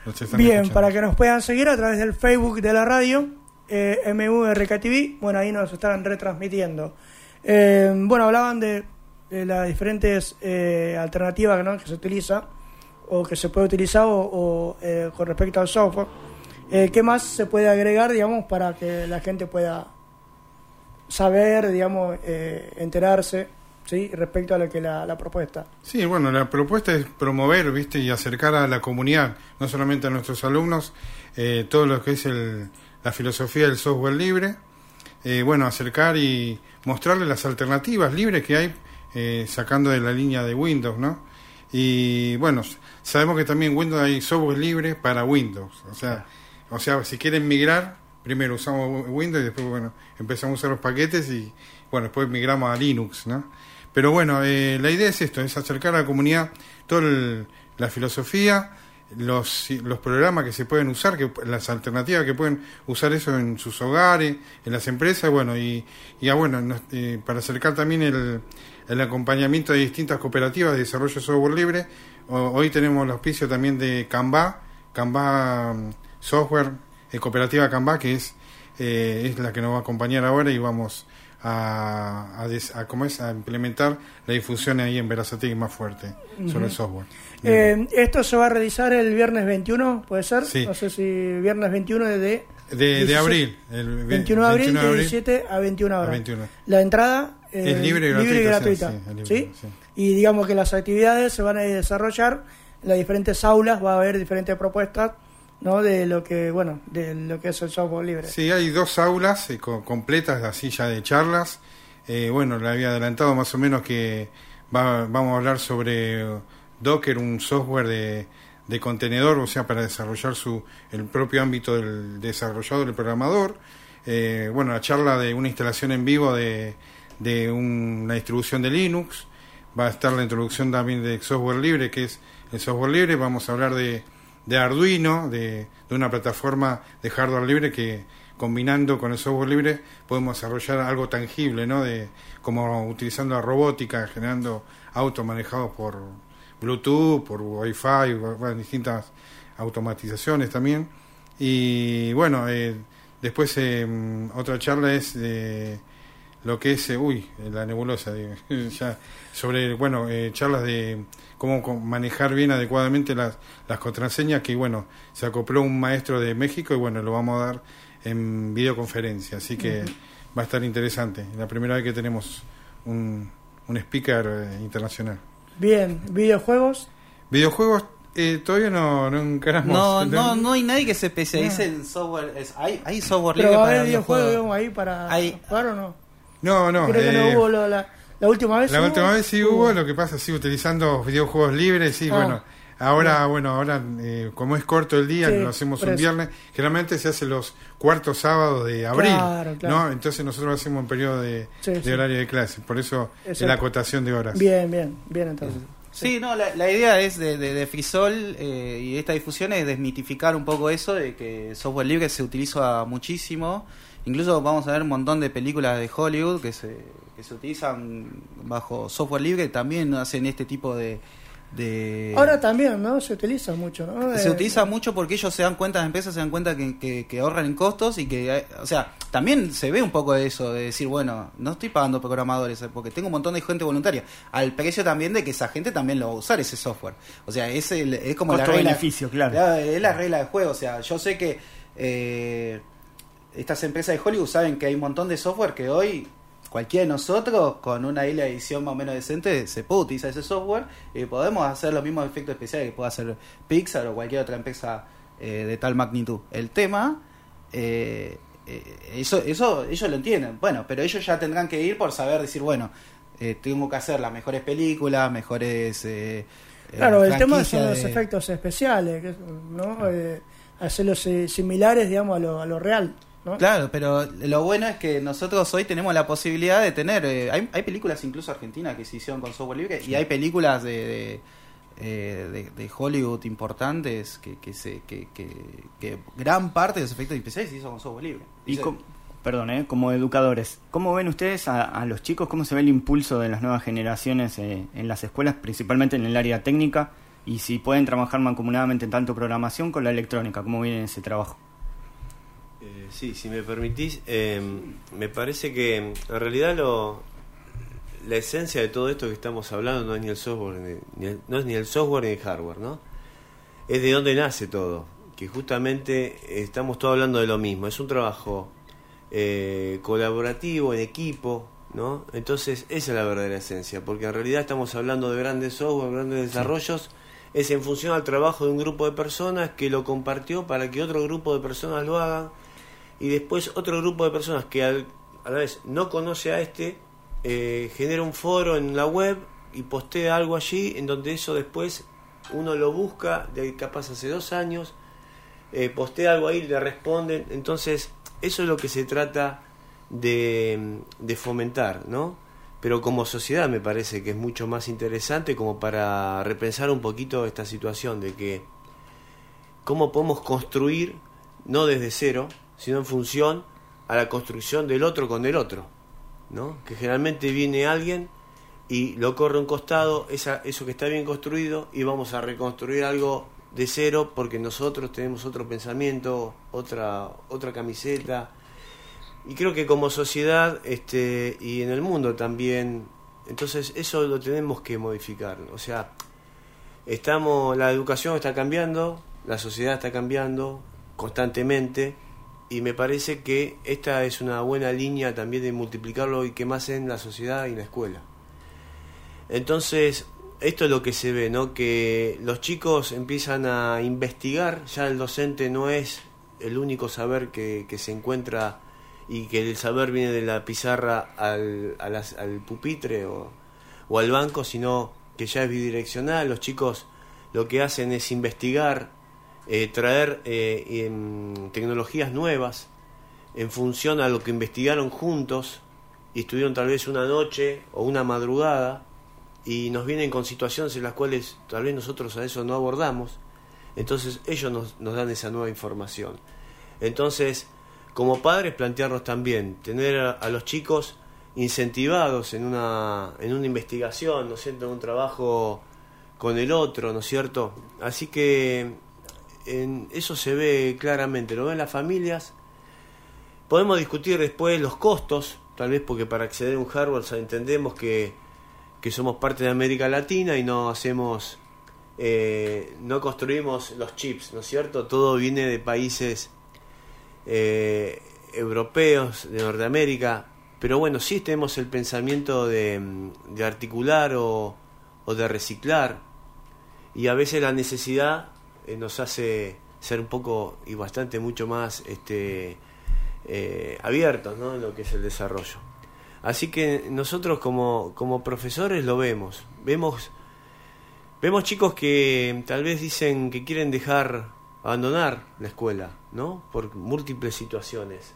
están Bien, escuchando. para que nos puedan seguir a través del Facebook de la radio, eh, MURKTV, bueno, ahí nos están retransmitiendo. Eh, bueno, hablaban de, las diferentes eh, alternativas que se utiliza o que se puede utilizar o, o, eh, con respecto al software. Eh, ¿Qué más se puede agregar, digamos, para que la gente pueda saber, digamos, enterarse, ¿sí? Respecto a lo que la, la propuesta. Sí, bueno, la propuesta es promover, viste, y acercar a la comunidad, no solamente a nuestros alumnos, todo lo que es el, la filosofía del software libre, eh, bueno, acercar y mostrarle las alternativas libres que hay, eh, sacando de la línea de Windows, ¿no? Y bueno, sabemos que también en Windows hay software libre para Windows, o sea, o sea, si quieren migrar, primero usamos Windows y después, bueno, empezamos a usar los paquetes y, bueno, después migramos a Linux, ¿no? Pero bueno, eh, la idea es esto, es acercar a la comunidad toda la filosofía, los, los programas que se pueden usar, que las alternativas que pueden usar eso en sus hogares, en las empresas, bueno, y, y ah, bueno, nos- eh, para acercar también el, el acompañamiento de distintas cooperativas de desarrollo de software libre, hoy tenemos el auspicio también de Canva, Canva mm, Software, eh, cooperativa Canva, que es, eh, es la que nos va a acompañar ahora y vamos a, a, des- a- ¿cómo es? a implementar la difusión ahí en Verazategui más fuerte sobre el software. Eh, esto se va a realizar el viernes 21, ¿puede ser? Sí. No sé si viernes 21 de... de, de 17 abril. El ve- 21 de abril, 21 de abril. 17 a 21 horas. A 21. La entrada eh, Es libre y gratuita, sí, gratuita, sí, libre, ¿sí? sí. Y digamos que las actividades se van a desarrollar en las diferentes aulas, va a haber diferentes propuestas, ¿no? De lo que, bueno, de lo que es el software libre. Sí, hay dos aulas eh, co- completas así ya de charlas. Eh, bueno, le había adelantado más o menos que va- vamos a hablar sobre Docker, un software de, de contenedor, o sea, para desarrollar su el propio ámbito del desarrollador, del programador. Eh, bueno, la charla de una instalación en vivo de, de un- una distribución de Linux. Va a estar la introducción también de software libre, que es el software libre. Vamos a hablar de, de Arduino, de, de una plataforma de hardware libre que combinando con el software libre podemos desarrollar algo tangible, ¿no? De, como utilizando la robótica, generando autos manejados por Bluetooth, por Wi-Fi, bueno, distintas automatizaciones también. Y bueno, eh, después eh, otra charla es de lo que es, eh, uy, la nebulosa, ya, sobre, bueno, eh, charlas de cómo manejar bien adecuadamente las, las contraseñas, que bueno, se acopló un maestro de México y bueno, lo vamos a dar en videoconferencia, así que va a estar interesante, la primera vez que tenemos un, un speaker eh, internacional. Bien, videojuegos. Videojuegos, eh, todavía no, no encaramos. No, no, no hay nadie que se especialice en software. es- hay, hay software libre Pero va a para videojuegos ahí para Hay- jugar o no. No, no, Creo que eh, no hubo lo- la, la última vez. La hubo? última vez sí hubo, lo que pasa sí utilizando videojuegos libres, sí, Ah. bueno. Ahora, bueno, ahora eh, como es corto el día, Sí, lo hacemos un viernes, generalmente se hace los cuartos sábados de abril, Claro, claro. ¿no? Entonces nosotros hacemos en periodo de, Sí, de sí. horario de clase, por eso es Exacto. la acotación de horas. Bien, bien, bien entonces. Sí, no, la, la idea es de, de, de Frisol eh, y esta difusión es desmitificar un poco eso de que software libre se utiliza muchísimo. Incluso vamos a ver un montón de películas de Hollywood que se, que se utilizan bajo software libre, también hacen este tipo de... de Ahora también, ¿no? Se utiliza mucho, ¿no? se Eh, utiliza mucho porque ellos se dan cuenta, las empresas se dan cuenta que, que- que ahorran en costos y que, eh, o sea, también se ve un poco de eso, de decir, bueno, no estoy pagando programadores eh, porque tengo un montón de gente voluntaria, al precio también de que esa gente también lo va a usar ese software. O sea, es, el- es como la regla. Costo-beneficio, claro. Es la regla del juego, o sea, yo sé que eh, estas empresas de Hollywood saben que hay un montón de software que hoy cualquiera de nosotros con una isla de edición más o menos decente se puede utilizar ese software y podemos hacer los mismos efectos especiales que puede hacer Pixar o cualquier otra empresa eh, de tal magnitud. El tema, eh, eh, eso, eso ellos lo entienden, bueno, pero ellos ya tendrán que ir por saber decir, bueno, eh, tengo que hacer las mejores películas, mejores... eh, eh, Claro, el tema son los de- efectos especiales, ¿no? Eh, hacerlos eh, similares, digamos, a lo, a lo real, ¿no? Claro, pero lo bueno es que nosotros hoy tenemos la posibilidad de tener. eh, hay, hay películas incluso argentinas que se hicieron con software libre y hay películas de, de, eh, de- de Hollywood importantes que, que, se, que, que, gran parte de los efectos especiales se hizo con software libre. Y perdón, ¿eh? como educadores, ¿cómo ven ustedes a, a los chicos? ¿Cómo se ve el impulso de las nuevas generaciones eh, en las escuelas, principalmente en el área técnica? Y si pueden trabajar mancomunadamente en tanto programación con la electrónica, ¿cómo viene ese trabajo? Eh, sí, si me permitís, eh, me parece que en realidad lo, la esencia de todo esto que estamos hablando no es ni el software, ni, el- no es ni el software ni el hardware, ¿no? Es de dónde nace todo, que justamente estamos todos hablando de lo mismo, es un trabajo eh, colaborativo, en equipo, ¿no? Entonces esa es la verdadera esencia, porque en realidad estamos hablando de grandes software, grandes desarrollos, es en función al trabajo de un grupo de personas que lo compartió para que otro grupo de personas lo hagan y después otro grupo de personas que a la vez no conoce a este eh, genera un foro en la web y postea algo allí en donde eso después uno lo busca de capaz hace dos años eh, postea algo ahí le responden. Entonces eso es lo que se trata de, de fomentar no pero como sociedad me parece que es mucho más interesante como para repensar un poquito esta situación de que cómo podemos construir, no desde cero, sino en función a la construcción del otro con el otro, ¿no? Que generalmente viene alguien y lo corre un costado, esa, eso que está bien construido, y vamos a reconstruir algo de cero porque nosotros tenemos otro pensamiento, otra, otra camiseta. Y creo que como sociedad este, y en el mundo también, entonces eso lo tenemos que modificar. O sea, estamos, la educación está cambiando, la sociedad está cambiando constantemente y me parece que esta es una buena línea también de multiplicarlo y que más en la sociedad y en la escuela. Entonces, esto es lo que se ve, ¿no? Que los chicos empiezan a investigar, ya el docente no es el único saber que, se encuentra y que el saber viene de la pizarra al, a las- al pupitre o, o al banco, sino que ya es bidireccional. Los chicos lo que hacen es investigar, eh, traer eh, tecnologías nuevas en función a lo que investigaron juntos y estuvieron tal vez una noche o una madrugada y nos vienen con situaciones en las cuales tal vez nosotros a eso no abordamos, entonces ellos nos, dan esa nueva información. Entonces, como padres, plantearnos también, tener a, los chicos incentivados en una, en una investigación, ¿no es en un trabajo con el otro, ¿no es cierto? Así que en eso se ve claramente, lo ven las familias. Podemos discutir después los costos, tal vez porque para acceder a un hardware entendemos que, que somos parte de América Latina y no hacemos, eh, no construimos los chips, ¿no es cierto? Todo viene de países eh, europeos, de Norteamérica, pero bueno, sí tenemos el pensamiento de, de articular o, o de reciclar y a veces la necesidad eh, nos hace ser un poco y bastante mucho más este, eh, abiertos ¿no? en lo que es el desarrollo. Así que nosotros como, como profesores lo vemos, vemos vemos chicos que tal vez dicen que quieren dejar abandonar la escuela, ¿no? Por múltiples situaciones.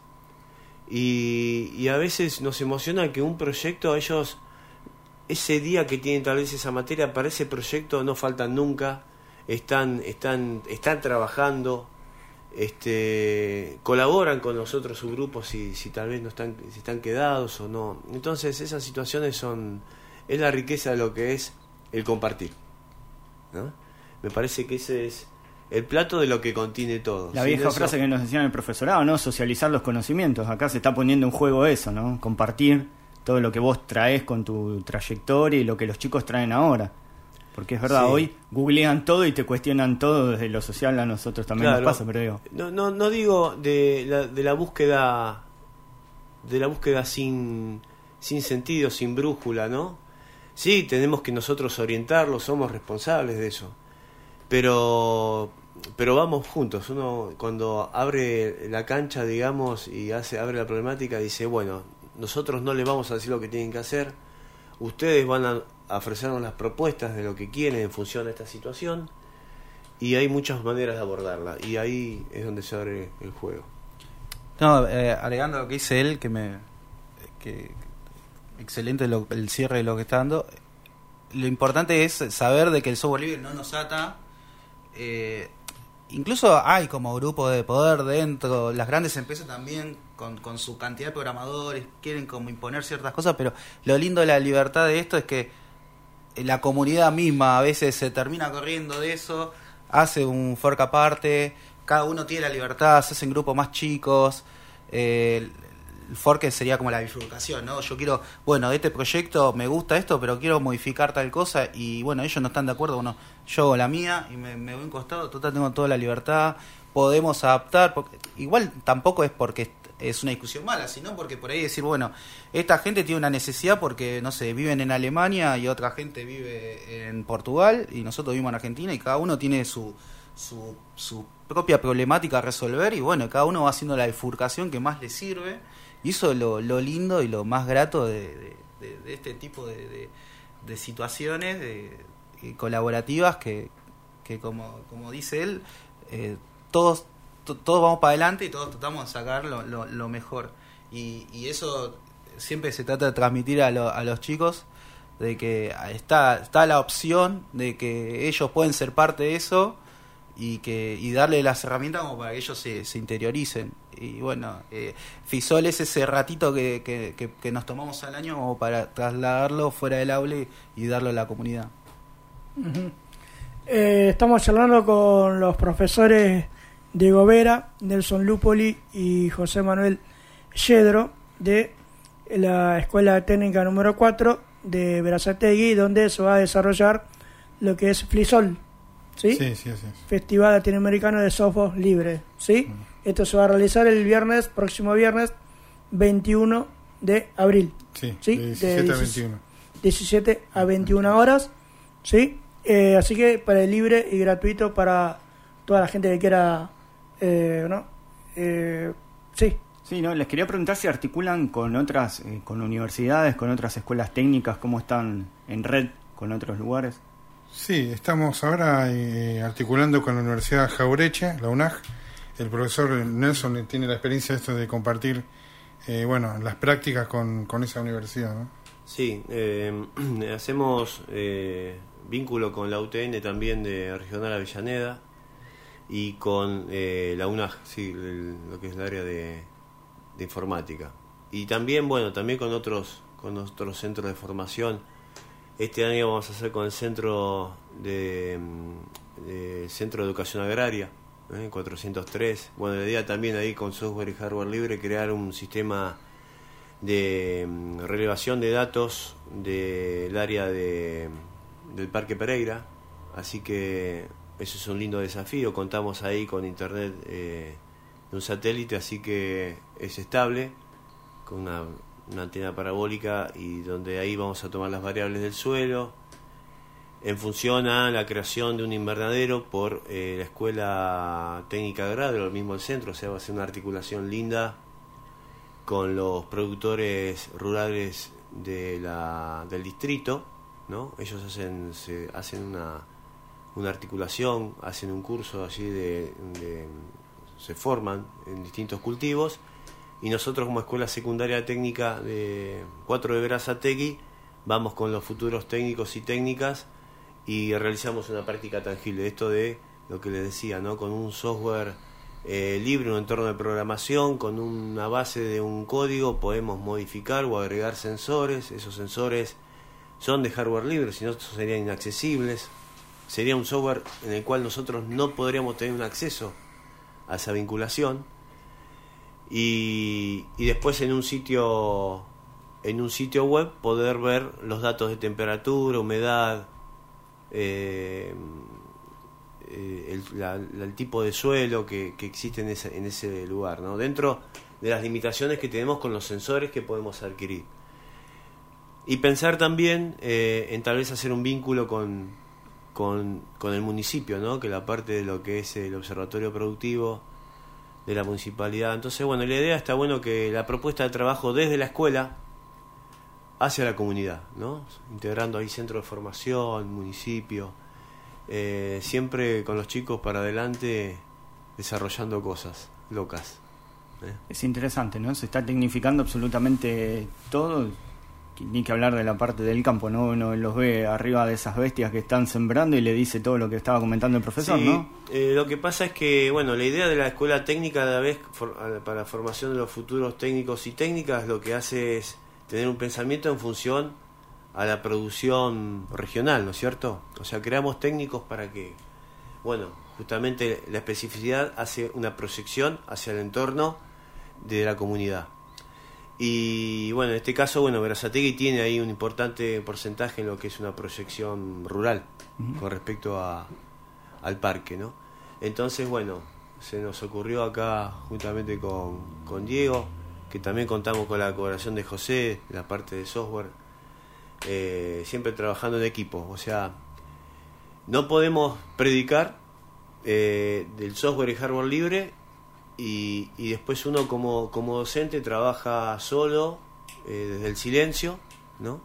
Y, y a veces nos emociona que un proyecto ellos ese día que tienen tal vez esa materia para ese proyecto no faltan nunca están están están trabajando este colaboran con los otros subgrupos si, si tal vez no están si están quedados o no entonces esas situaciones son es la riqueza de lo que es el compartir ¿no? me parece que ese es el plato de lo que contiene todo La vieja eso- frase que nos decían en el profesorado, ¿no? Socializar los conocimientos. Acá se está poniendo en juego eso, ¿no? Compartir todo lo que vos traes con tu trayectoria y lo que los chicos traen ahora. Porque es verdad, Sí. hoy googlean todo y te cuestionan todo desde lo social, a nosotros también Claro. nos pasa, pero digo, No, no, no digo de la, de la búsqueda de la búsqueda sin, sin sentido, sin brújula, ¿no? Sí, tenemos que nosotros orientarlos, somos responsables de eso. Pero pero vamos juntos. Uno cuando abre la cancha, digamos, y hace abre la problemática, dice, bueno, nosotros no les vamos a decir lo que tienen que hacer. Ustedes van a ofrecernos las propuestas de lo que quieren en función de esta situación y hay muchas maneras de abordarla y ahí es donde se abre el juego. No, eh, agregando lo que dice él, que me. Que, excelente lo- el cierre de lo que está dando. Lo importante es saber de que el software libre no nos ata. eh, incluso hay como grupo de poder dentro, las grandes empresas también, con, con su cantidad de programadores, quieren como imponer ciertas cosas, pero lo lindo de la libertad de esto es que la comunidad misma a veces se termina corriendo de eso, hace un fork aparte, cada uno tiene la libertad, se hacen grupos más chicos. eh, el, fork sería como la bifurcación, ¿no? Yo quiero, bueno, de este proyecto me gusta esto, pero quiero modificar tal cosa y bueno, ellos no están de acuerdo, bueno, yo hago la mía y me, me voy a un costado, total tengo toda la libertad, podemos adaptar, porque, igual tampoco es porque es una discusión mala, sino porque por ahí decir, bueno, esta gente tiene una necesidad porque, no sé, viven en Alemania y otra gente vive en Portugal y nosotros vivimos en Argentina y cada uno tiene su, su, su propia problemática a resolver y bueno, cada uno va haciendo la bifurcación que más le sirve. Y eso es lo, lo lindo y lo más grato de, de- este tipo de, de- situaciones colaborativas que, que como, como dice él, eh, todos, to- todos vamos para adelante y todos tratamos de sacar lo, lo- mejor. Y, eso siempre se trata de transmitir a, lo- a los chicos de que está, está la opción de que ellos pueden ser parte de eso y que y darle las herramientas como para que ellos se, interioricen. Y bueno, eh, Fisol es ese ratito que, que, que- nos tomamos al año como para trasladarlo fuera del aula y, darlo a la comunidad. Eh, estamos charlando con los profesores Diego Vera, Nelson Lupoli y José Manuel Yedro de la Escuela Técnica número 4 de Verazategui, donde se va a desarrollar lo que es Flisol, ¿sí? Sí, sí, sí. Festival Latinoamericano de Software Libre, ¿sí? Esto se va a realizar el viernes, próximo viernes 21 de abril. Sí, ¿sí? de 17 a 16 21. 17 a 21 horas, ¿sí? Eh, así que para el libre y gratuito para toda la gente que quiera, eh, ¿no? Eh, sí, Sí, no, les quería preguntar si articulan con otras, eh, con universidades, con otras escuelas técnicas, cómo están en red con otros lugares. Sí, estamos ahora eh, articulando con la Universidad Jaureche, la UNAG. El profesor Nelson tiene la experiencia esto de compartir, eh, bueno, las prácticas con, con esa universidad, ¿no? Sí, eh, hacemos eh, vínculo con la UTN también de Regional Avellaneda y con eh, la UNAG, sí, lo que es el área de, de informática. Y también, bueno, también con otros, con otros centros de formación. Este año vamos a hacer con el centro de, mm, Centro de Educación Agraria, ¿eh? 403. Bueno, la idea también ahí con software y hardware libre crear un sistema de mm, relevación de datos del área de, del Parque Pereira. Así que eso es un lindo desafío. Contamos ahí con internet eh, de un satélite, así que es estable, con una, antena parabólica y donde ahí vamos a tomar las variables del suelo. En función a la creación de un invernadero por eh, la Escuela Técnica Agraria, lo mismo el centro, o sea, va a ser una articulación linda con los productores rurales de la, del distrito, ¿no? Ellos hacen, se, hacen una, una articulación, hacen un curso allí de, se forman en distintos cultivos y nosotros como escuela secundaria técnica de 4 de Verazategui vamos con los futuros técnicos y técnicas y realizamos una práctica tangible esto de lo que les decía, ¿no? Con un software eh, libre, un entorno de programación, con una base de un código podemos modificar o agregar sensores, esos sensores son de hardware libre, si no serían inaccesibles. Sería un software en el cual nosotros no podríamos tener un acceso a esa vinculación. Y, después en un sitio en un sitio web poder ver los datos de temperatura, humedad, eh, eh, el, tipo de suelo que, que existe en ese, en ese lugar, ¿no? dentro de las limitaciones que tenemos con los sensores que podemos adquirir. Y pensar también eh, en tal vez hacer un vínculo con, con, con el municipio, ¿no? que la parte de lo que es el observatorio productivo de la municipalidad. Entonces, bueno, la idea está bueno que la propuesta de trabajo desde la escuela hacia la comunidad, ¿no? Integrando ahí centro de formación, municipio, eh, siempre con los chicos para adelante desarrollando cosas locas. ¿eh? Es interesante, ¿no? Se está tecnificando absolutamente todo. Ni que hablar de la parte del campo, ¿no? Uno los ve arriba de esas bestias que están sembrando y le dice todo lo que estaba comentando el profesor, Sí, ¿no? eh, lo que pasa es que, bueno, la idea de la escuela técnica a la vez for- para la formación de los futuros técnicos y técnicas lo que hace es tener un pensamiento en función a la producción regional, ¿no es cierto? O sea, creamos técnicos para que, bueno, justamente la especificidad hace una proyección hacia el entorno de la comunidad. Y bueno, en este caso, bueno, Verazategui tiene ahí un importante porcentaje en lo que es una proyección rural con respecto a, al parque, ¿no? Entonces, bueno, se nos ocurrió acá juntamente con, con Diego, que también contamos con la colaboración de José, la parte de software, eh, siempre trabajando en equipo, o sea, no podemos predicar eh, del software y hardware libre y, y después uno como, como docente trabaja solo, eh, desde el silencio, ¿no?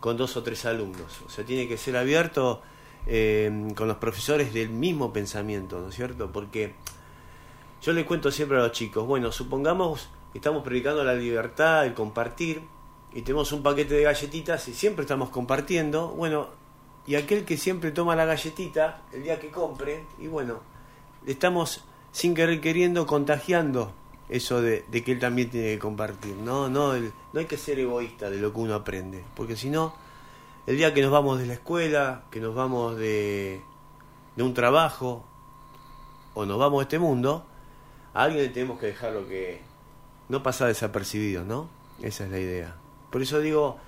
Con dos o tres alumnos. O sea, tiene que ser abierto eh, con los profesores del mismo pensamiento, ¿no es cierto? Porque yo le cuento siempre a los chicos, bueno, supongamos que estamos predicando la libertad, el compartir, y tenemos un paquete de galletitas y siempre estamos compartiendo, bueno, y aquel que siempre toma la galletita el día que compre, y bueno, estamos sin querer queriendo contagiando eso de, que él también tiene que compartir. No, no, el- no hay que ser egoísta de lo que uno aprende, porque si no, el día que nos vamos de la escuela, que nos vamos de, de un trabajo, o nos vamos de este mundo, a alguien le tenemos que dejar lo que no pasa desapercibido, ¿no? Esa es la idea. Por eso digo,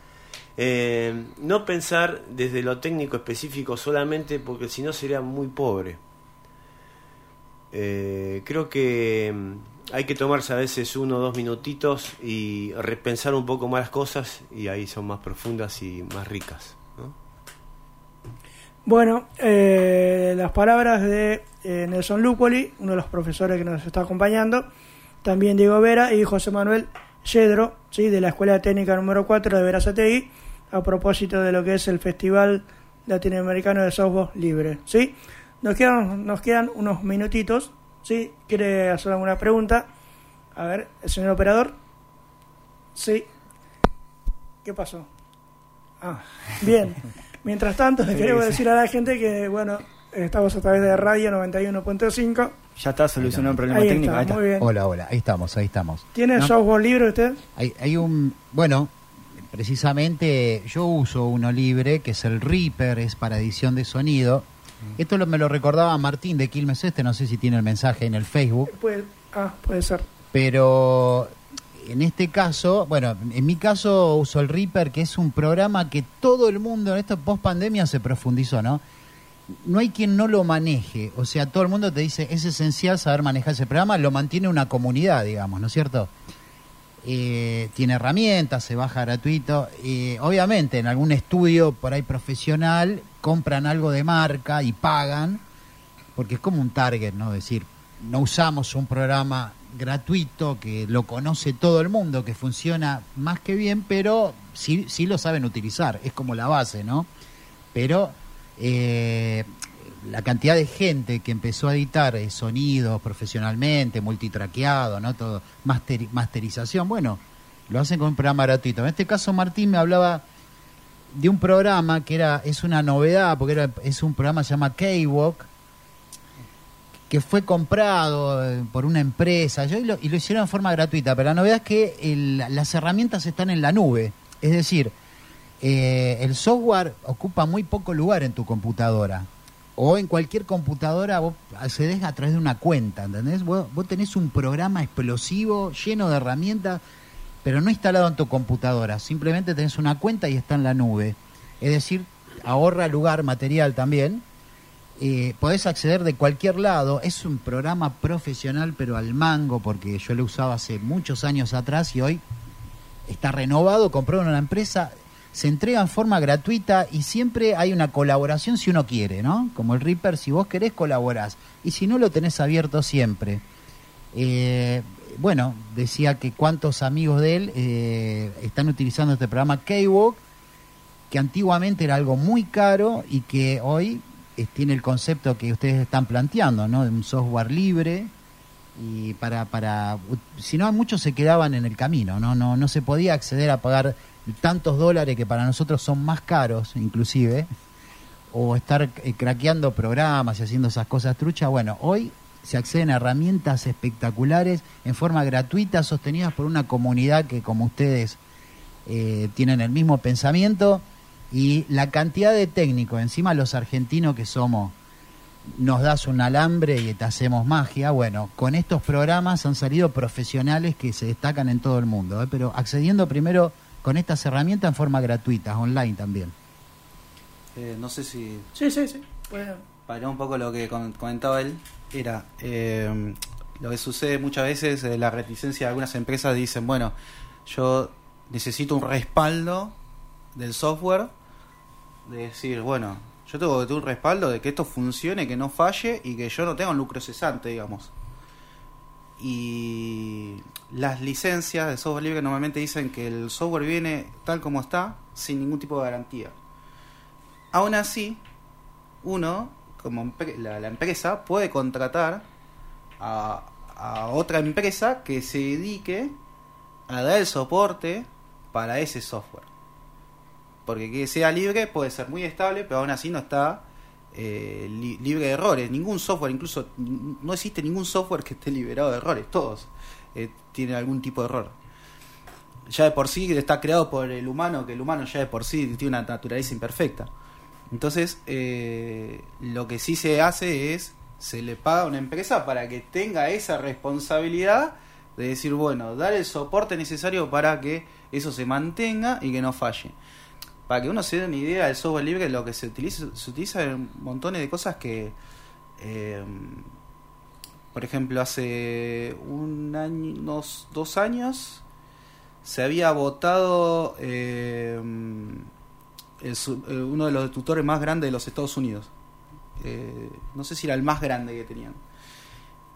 eh, no pensar desde lo técnico específico solamente, porque si no sería muy pobre. Eh, creo que mm, hay que tomarse a veces uno o dos minutitos y repensar un poco más las cosas y ahí son más profundas y más ricas. ¿no? Bueno, eh, las palabras de eh, Nelson Lupoli, uno de los profesores que nos está acompañando, también Diego Vera y José Manuel Yedro, ¿sí? de la Escuela Técnica número 4 de Verazategui, a propósito de lo que es el Festival Latinoamericano de Softball Libre. ¿sí? Nos, quedan, nos quedan unos minutitos. ¿sí? ¿Quiere hacer alguna pregunta? A ver, el señor operador. Sí. ¿Qué pasó? Ah, bien. Mientras tanto, le queremos decir a la gente que, bueno, estamos a través de Radio 91.5. Ya está solucionado el problema Ahí técnico. está, ahí está. muy bien. Hola, hola, ahí estamos, ahí estamos. ¿Tiene No, software libre usted? Hay, hay un, bueno, precisamente yo uso uno libre, que es el Reaper, es para edición de sonido. Esto lo, me lo recordaba Martín de Quilmes Este, no sé si tiene el mensaje en el Facebook, Puede, ah, puede ser. pero en este caso, bueno, en mi caso uso el Reaper, que es un programa que todo el mundo en esta post pandemia se profundizó, ¿no? No hay quien no lo maneje, o sea, todo el mundo te dice, es esencial saber manejar ese programa, lo mantiene una comunidad, digamos, ¿no es cierto? Eh, tiene herramientas, se baja gratuito. Eh, obviamente, en algún estudio por ahí profesional, compran algo de marca y pagan, porque es como un target, ¿no? Es decir, no usamos un programa gratuito que lo conoce todo el mundo, que funciona más que bien, pero sí, sí lo saben utilizar, es como la base, ¿no? Pero eh, la cantidad de gente que empezó a editar eh, sonidos profesionalmente, multitraqueado, ¿no? Todo, masteri- masterización, bueno, lo hacen con un programa gratuito. En este caso Martín me hablaba de un programa que era es una novedad porque era, es un programa que se llama K-Walk que fue comprado eh, por una empresa. Yo, y, lo, y lo hicieron de forma gratuita pero la novedad es que el- las herramientas están en la nube. Es decir eh, el software ocupa muy poco lugar en tu computadora. O en cualquier computadora vos accedes a través de una cuenta, ¿entendés? Vos, vos tenés un programa explosivo lleno de herramientas, pero no instalado en tu computadora, simplemente tenés una cuenta y está en la nube. Es decir, ahorra lugar material también. Eh, podés acceder de cualquier lado, es un programa profesional pero al mango, porque yo lo usaba hace muchos años atrás y hoy está renovado, compró una empresa, se entrega en forma gratuita y siempre hay una colaboración si uno quiere, ¿no? Como el Reaper, si vos querés colaborás y si no lo tenés abierto siempre. Eh, bueno, decía que cuántos amigos de él eh, están utilizando este programa K-Walk, que antiguamente era algo muy caro y que hoy eh, tiene el concepto que ustedes están planteando, ¿no? De un software libre y para para si no muchos se quedaban en el camino no no no se podía acceder a pagar tantos dólares que para nosotros son más caros inclusive o estar eh, craqueando programas y haciendo esas cosas truchas bueno hoy se acceden a herramientas espectaculares en forma gratuita sostenidas por una comunidad que como ustedes eh, tienen el mismo pensamiento y la cantidad de técnicos encima los argentinos que somos nos das un alambre y te hacemos magia. Bueno, con estos programas han salido profesionales que se destacan en todo el mundo, ¿eh? pero accediendo primero con estas herramientas en forma gratuita, online también. Eh, no sé si Sí, sí, sí. Bueno, para un poco lo que com- comentaba él, era eh, lo que sucede muchas veces, eh, la reticencia de algunas empresas dicen, bueno, yo necesito un respaldo del software, de decir, bueno, yo tengo que tener un respaldo de que esto funcione, que no falle y que yo no tenga un lucro cesante, digamos. Y las licencias de software libre normalmente dicen que el software viene tal como está, sin ningún tipo de garantía. Aún así, uno, como la, la empresa, puede contratar a, a otra empresa que se dedique a dar el soporte para ese software. Porque que sea libre puede ser muy estable, pero aún así no está eh, li- libre de errores. Ningún software, incluso no existe ningún software que esté liberado de errores. Todos eh, tienen algún tipo de error. Ya de por sí está creado por el humano, que el humano ya de por sí tiene una naturaleza imperfecta. Entonces, eh, lo que sí se hace es, se le paga a una empresa para que tenga esa responsabilidad de decir, bueno, dar el soporte necesario para que eso se mantenga y que no falle. Para que uno se dé una idea del software libre, lo que se utiliza, se utiliza en montones de cosas que, eh, por ejemplo, hace un año, unos dos años, se había votado eh, el su- eh, uno de los tutores más grandes de los Estados Unidos. Eh, no sé si era el más grande que tenían.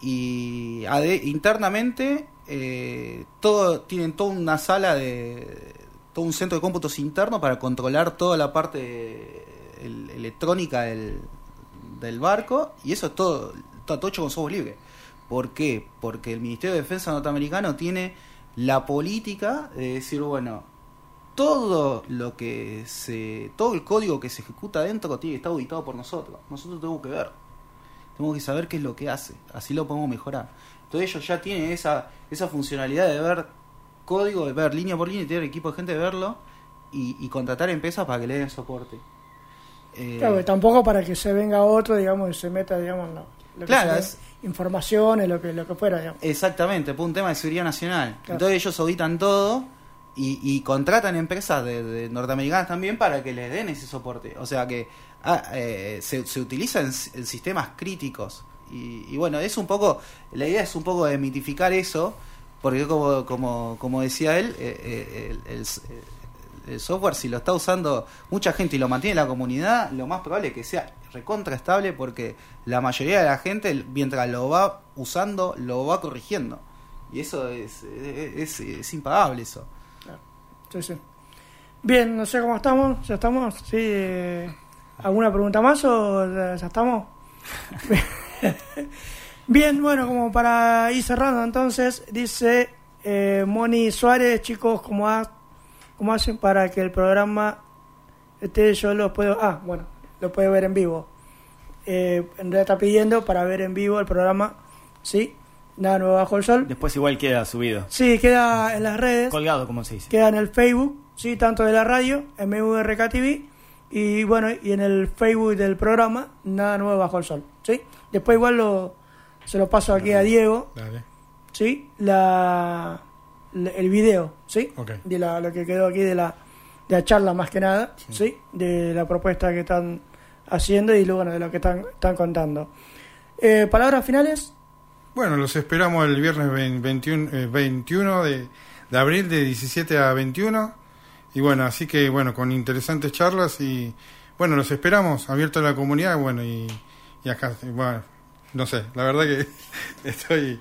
Y ade- internamente eh, todo tienen toda una sala de todo un centro de cómputos interno para controlar toda la parte el- electrónica del, del barco y eso es todo está todo hecho con software libre. ¿Por qué? Porque el Ministerio de Defensa norteamericano tiene la política de decir, bueno, todo lo que se todo el código que se ejecuta dentro tiene que estar auditado por nosotros. Nosotros tenemos que ver. Tenemos que saber qué es lo que hace, así lo podemos mejorar. Entonces ellos ya tienen esa esa funcionalidad de ver código, de ver línea por línea, y tener equipo de gente de verlo y, y contratar empresas para que le den soporte. Eh, Claro, que tampoco para que se venga otro, digamos, y se meta, digamos, lo, lo que Claro, es- informaciones, lo que, lo que fuera, digamos. Exactamente, por un tema de seguridad nacional. Claro. Entonces ellos auditan todo y, y contratan empresas de, de norteamericanas también para que les den ese soporte. O sea que ah, eh, se, se utiliza en, sistemas críticos. Y, y bueno, es un poco, la idea es un poco de mitificar eso, porque como, como, como decía él, eh, eh, el, eh, el software si lo está usando mucha gente y lo mantiene la comunidad, lo más probable es que sea recontra estable porque la mayoría de la gente mientras lo va usando lo va corrigiendo. Y eso es, es, es impagable eso. Sí, sí. Bien, no sé cómo estamos, ya estamos, sí. eh, ¿Alguna pregunta más o ya estamos? Bien, bueno, como para ir cerrando entonces, dice eh, Moni Suárez, chicos, ¿cómo, ¿cómo hacen para que el programa esté yo lo puedo... Ah, bueno, lo puede ver en vivo. Eh, en realidad está pidiendo para ver en vivo el programa, ¿sí? Nada nuevo bajo el sol. Después igual queda subido. Sí, queda en las redes. Colgado, como se dice. Queda en el Facebook, sí, tanto de la radio, MVRK TV, y bueno, y en el Facebook del programa, Nada Nuevo Bajo el Sol, ¿sí? Después igual lo, se lo paso aquí a Diego, Dale. ¿sí? La, la- el video, ¿sí? Ok. De la, lo que quedó aquí de la, de la charla más que nada, ¿sí? De la propuesta que están haciendo y luego bueno, de lo que están, están contando. Eh, Palabras finales. Bueno, los esperamos el viernes 20 21, eh, 21 de, de abril de 17 a 21. Y bueno, así que bueno, con interesantes charlas y bueno, los esperamos, abierto a la comunidad, bueno, y, y acá, bueno, no sé, la verdad que estoy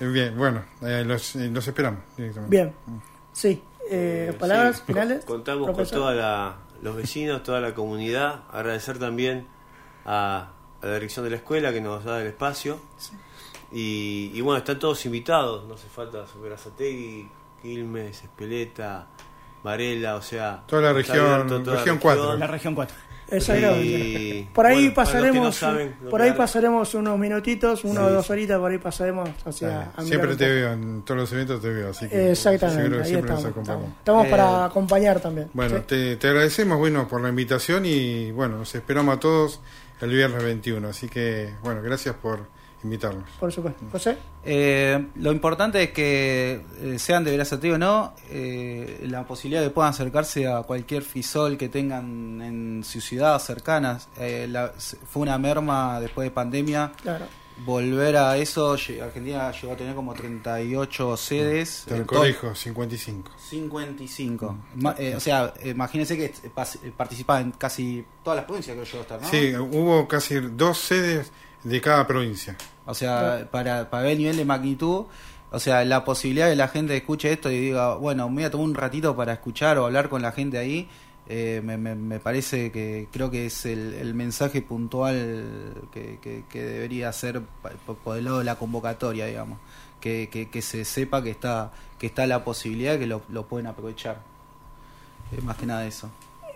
eh, bien, bueno, eh, los, eh, los esperamos directamente. Bien, sí. Eh, palabras Sí, finales. Contamos con profesor. todos los vecinos, toda la comunidad. Agradecer también a, a la dirección de la escuela que nos da el espacio. Y, y bueno, están todos invitados. No hace falta subir a Sategui, Quilmes, Espeleta, Varela, o sea. Toda la región- abierto toda región cuatro. La región 4. Exactamente. Y, Por ahí bueno, para pasaremos, no saben, no por ahí pasaremos unos minutitos, una o dos horitas, por ahí pasaremos hacia. Siempre te veo, en todos los eventos te veo, así que Exactamente, seguro que ahí siempre nos estamos. acompañamos. Estamos, estamos Eh, para acompañar también. Bueno, ¿sí? te, te agradecemos, bueno, por la invitación y bueno, nos esperamos a todos el viernes 21, así que bueno, gracias por invitarnos. Por supuesto. José. Eh, lo importante es que eh, sean de Verazateo o no, eh, la posibilidad de que puedan acercarse a cualquier fisol que tengan en su ciudad cercanas. Eh, la- fue una merma después de pandemia. Claro. Volver a eso, Argentina llegó a tener como 38 sedes. Te corrijo, 55. 55. Ma- eh, o sea, imagínense que pas- participa en casi todas las provincias que yo estar, ¿no? Sí, hubo casi dos sedes de cada provincia. O sea, para, para ver el nivel de magnitud, o sea, la posibilidad de la gente escuche esto y diga, bueno, me voy a tomar un ratito para escuchar o hablar con la gente ahí, eh, me, me- me parece que creo que es el, el mensaje puntual que, que- que debería ser por, por el lado de la convocatoria, digamos. Que, que, que se sepa que está que está la posibilidad que lo, lo pueden aprovechar. Eh, más que nada eso.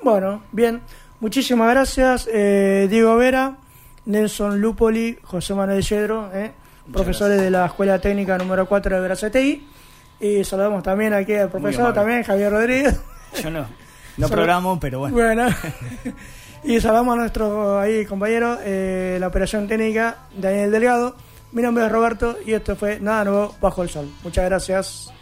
Bueno, bien. Muchísimas gracias, eh, Diego Vera, Nelson Lupoli, José Manuel Yedro, eh, profesores de la Escuela Técnica número 4 de Verazategui. Y saludamos también aquí al profesor, también Javier Rodríguez. Yo no, no programo, pero bueno. Bueno. y saludamos a nuestro ahí compañero, eh, la operación técnica, Daniel Delgado. Mi nombre es Roberto y esto fue Nada Nuevo Bajo el Sol. Muchas gracias.